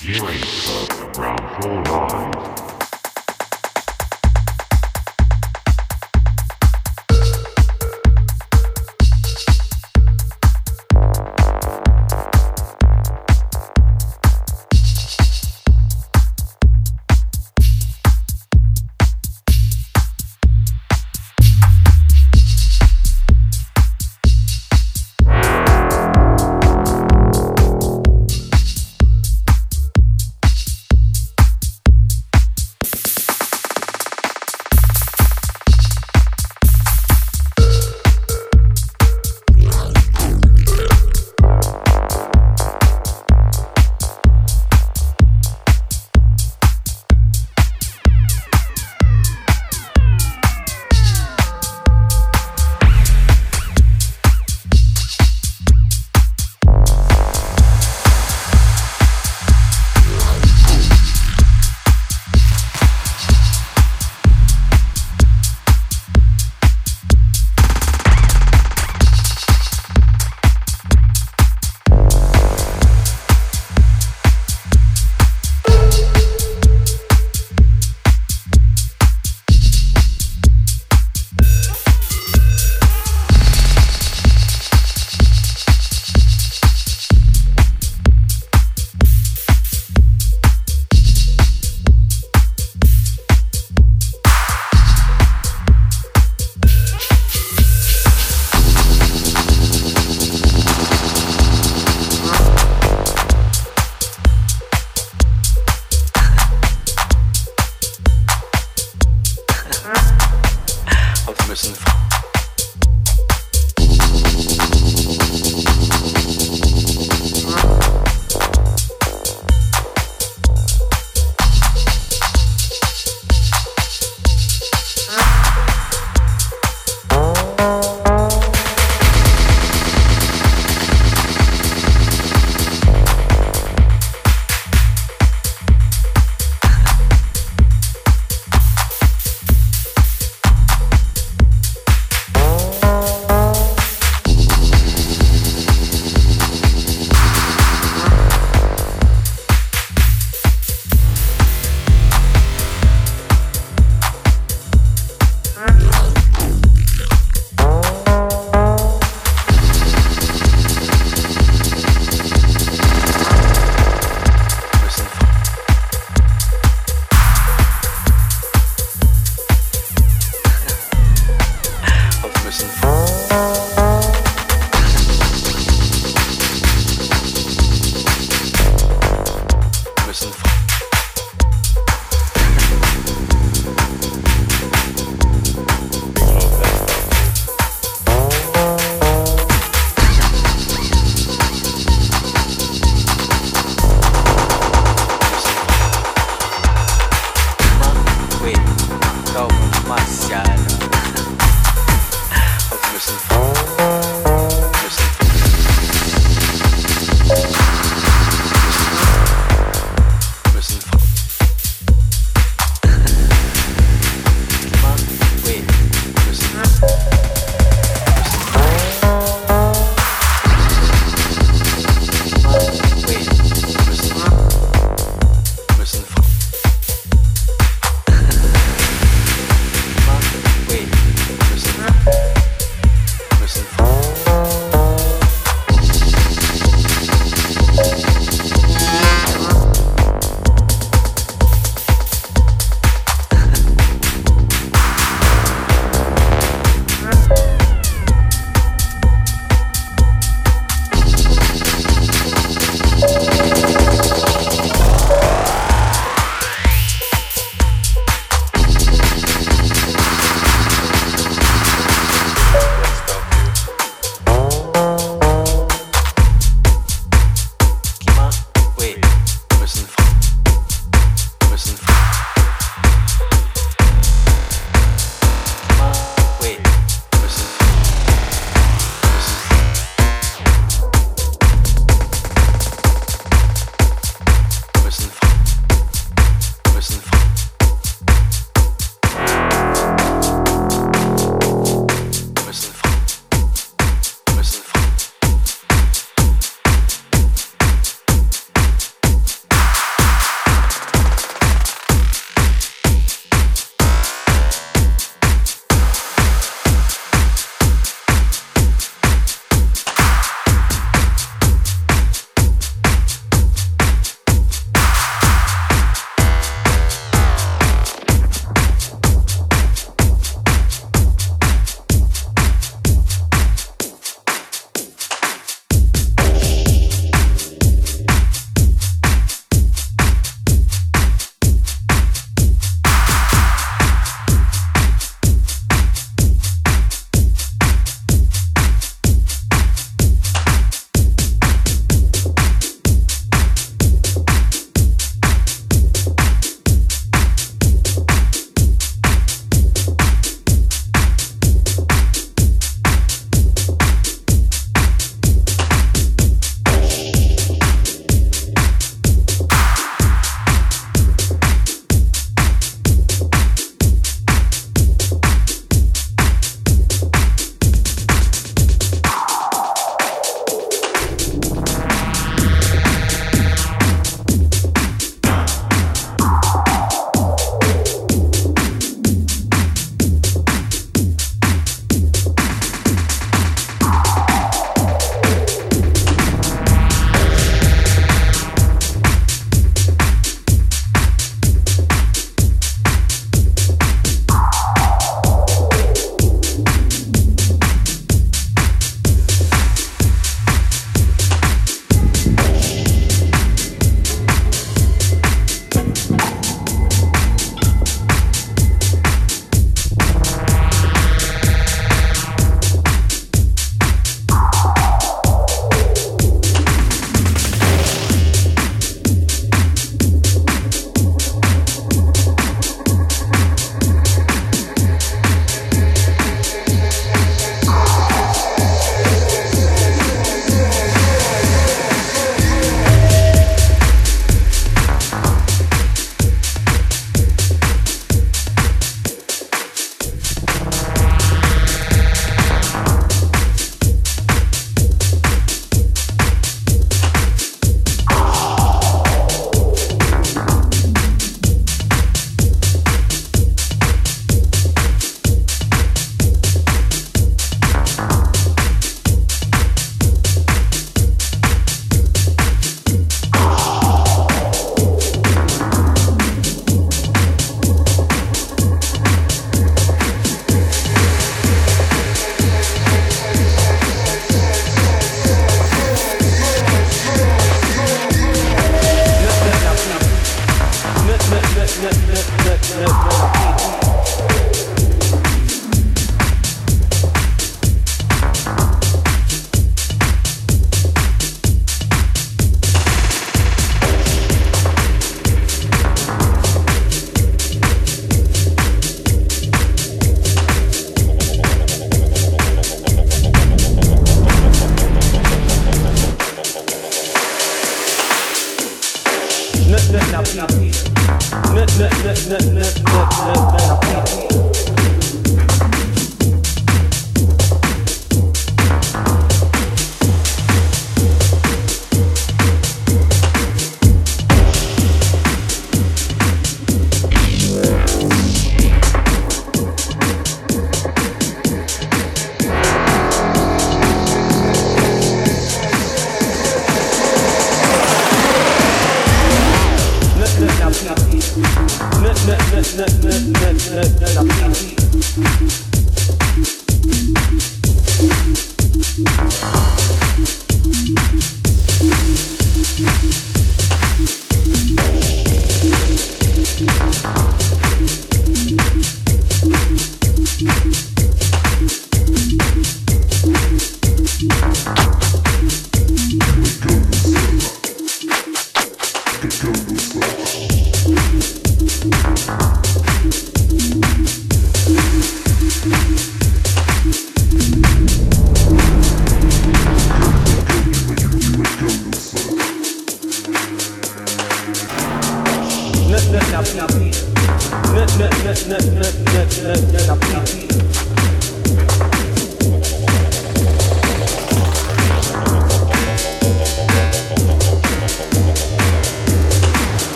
Healing Club from Full Mind.